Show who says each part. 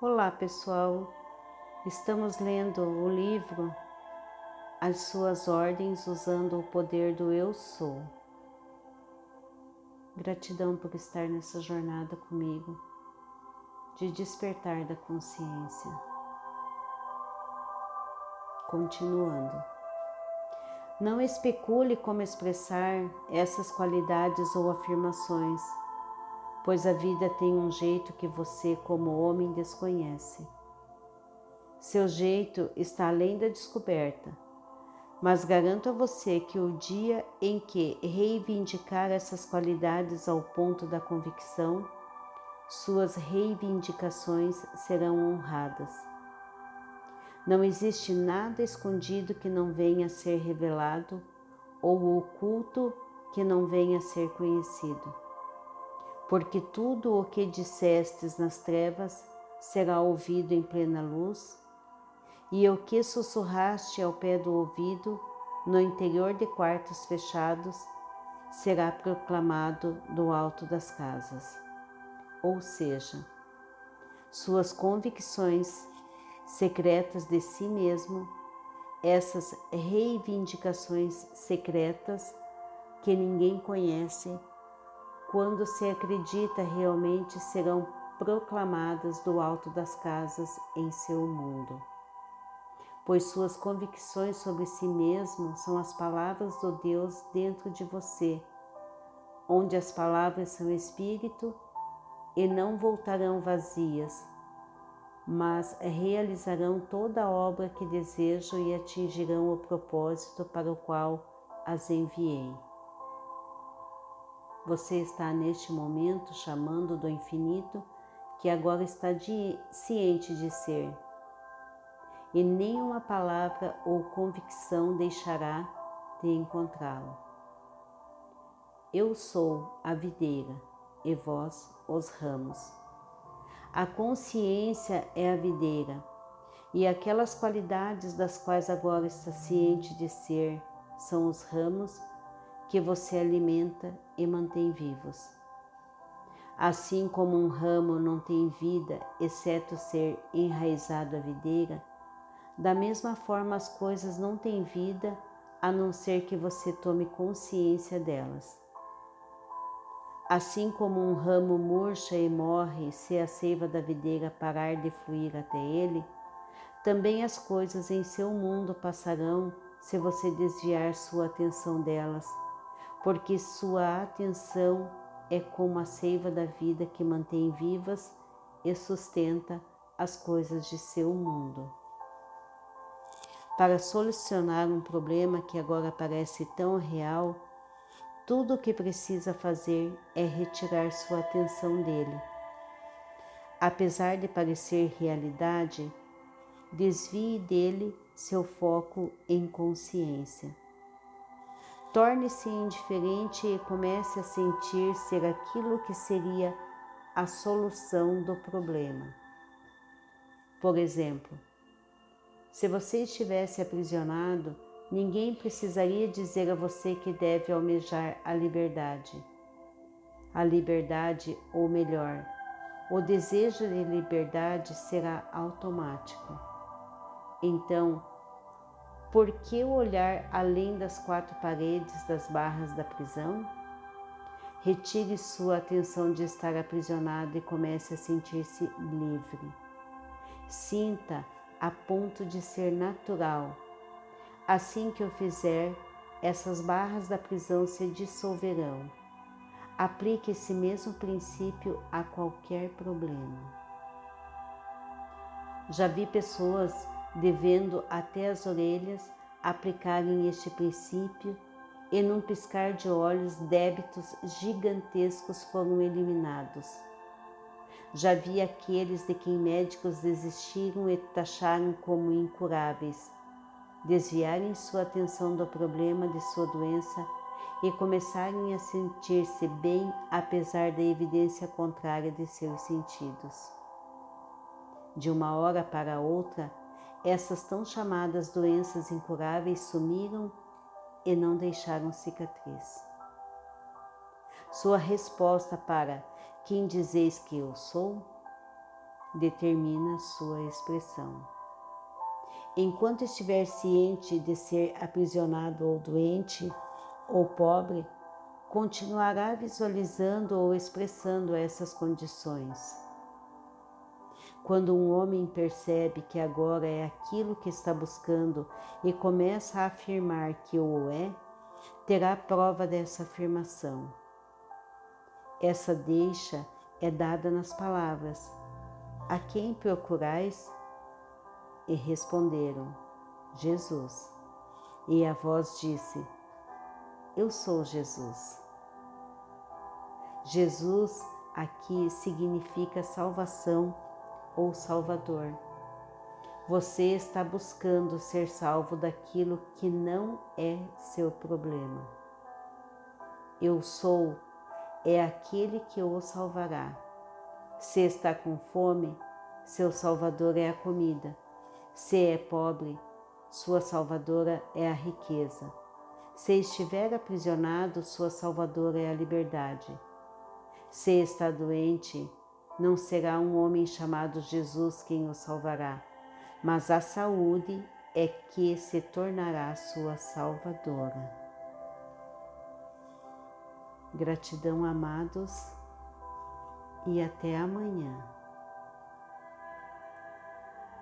Speaker 1: Olá pessoal, estamos lendo o livro As Suas Ordens usando o poder do Eu Sou. Gratidão por estar nessa jornada comigo de despertar da consciência. Continuando. Não especule como expressar essas qualidades ou afirmações pois a vida tem um jeito que você, como homem, desconhece. Seu jeito está além da descoberta, mas garanto a você que o dia em que reivindicar essas qualidades ao ponto da convicção, suas reivindicações serão honradas. Não existe nada escondido que não venha a ser revelado ou oculto que não venha a ser conhecido porque tudo o que dissestes nas trevas será ouvido em plena luz, e o que sussurraste ao pé do ouvido, no interior de quartos fechados, será proclamado do alto das casas. Ou seja, suas convicções secretas de si mesmo, essas reivindicações secretas que ninguém conhece, quando se acredita realmente serão proclamadas do alto das casas em seu mundo. Pois suas convicções sobre si mesmo são as palavras do Deus dentro de você, onde as palavras são espírito e não voltarão vazias, mas realizarão toda a obra que desejo e atingirão o propósito para o qual as enviei. Você está neste momento chamando do infinito que agora está de, ciente de ser. E nenhuma palavra ou convicção deixará de encontrá-lo. Eu sou a videira e vós os ramos. A consciência é a videira e aquelas qualidades das quais agora está ciente de ser são os ramos que você alimenta e mantém vivos. Assim como um ramo não tem vida, exceto ser enraizado à videira, da mesma forma as coisas não têm vida a não ser que você tome consciência delas. Assim como um ramo murcha e morre se a seiva da videira parar de fluir até ele, também as coisas em seu mundo passarão se você desviar sua atenção delas porque sua atenção é como a seiva da vida que mantém vivas e sustenta as coisas de seu mundo. Para solucionar um problema que agora parece tão real, tudo o que precisa fazer é retirar sua atenção dele. Apesar de parecer realidade, desvie dele seu foco em consciência. Torne-se indiferente e comece a sentir ser aquilo que seria a solução do problema. Por exemplo, se você estivesse aprisionado, ninguém precisaria dizer a você que deve almejar a liberdade. A liberdade, ou melhor, o desejo de liberdade será automático. Então, por que olhar além das quatro paredes das barras da prisão? Retire sua atenção de estar aprisionado e comece a sentir-se livre. Sinta a ponto de ser natural. Assim que o fizer, essas barras da prisão se dissolverão. Aplique esse mesmo princípio a qualquer problema. Já vi pessoas devendo até as orelhas aplicarem este princípio, e num piscar de olhos débitos gigantescos foram eliminados. Já vi aqueles de quem médicos desistiram e taxaram como incuráveis, desviarem sua atenção do problema de sua doença e começarem a sentir-se bem apesar da evidência contrária de seus sentidos. De uma hora para outra, essas tão chamadas doenças incuráveis sumiram e não deixaram cicatriz. Sua resposta para quem dizeis que eu sou? determina sua expressão. Enquanto estiver ciente de ser aprisionado ou doente ou pobre, continuará visualizando ou expressando essas condições. Quando um homem percebe que agora é aquilo que está buscando e começa a afirmar que o é, terá prova dessa afirmação. Essa deixa é dada nas palavras: A quem procurais? E responderam: Jesus. E a voz disse: Eu sou Jesus. Jesus aqui significa salvação ou Salvador. Você está buscando ser salvo daquilo que não é seu problema. Eu sou é aquele que o salvará. Se está com fome, seu Salvador é a comida. Se é pobre, sua Salvadora é a riqueza. Se estiver aprisionado, sua Salvadora é a liberdade. Se está doente, não será um homem chamado Jesus quem o salvará, mas a saúde é que se tornará sua salvadora. Gratidão, amados, e até amanhã.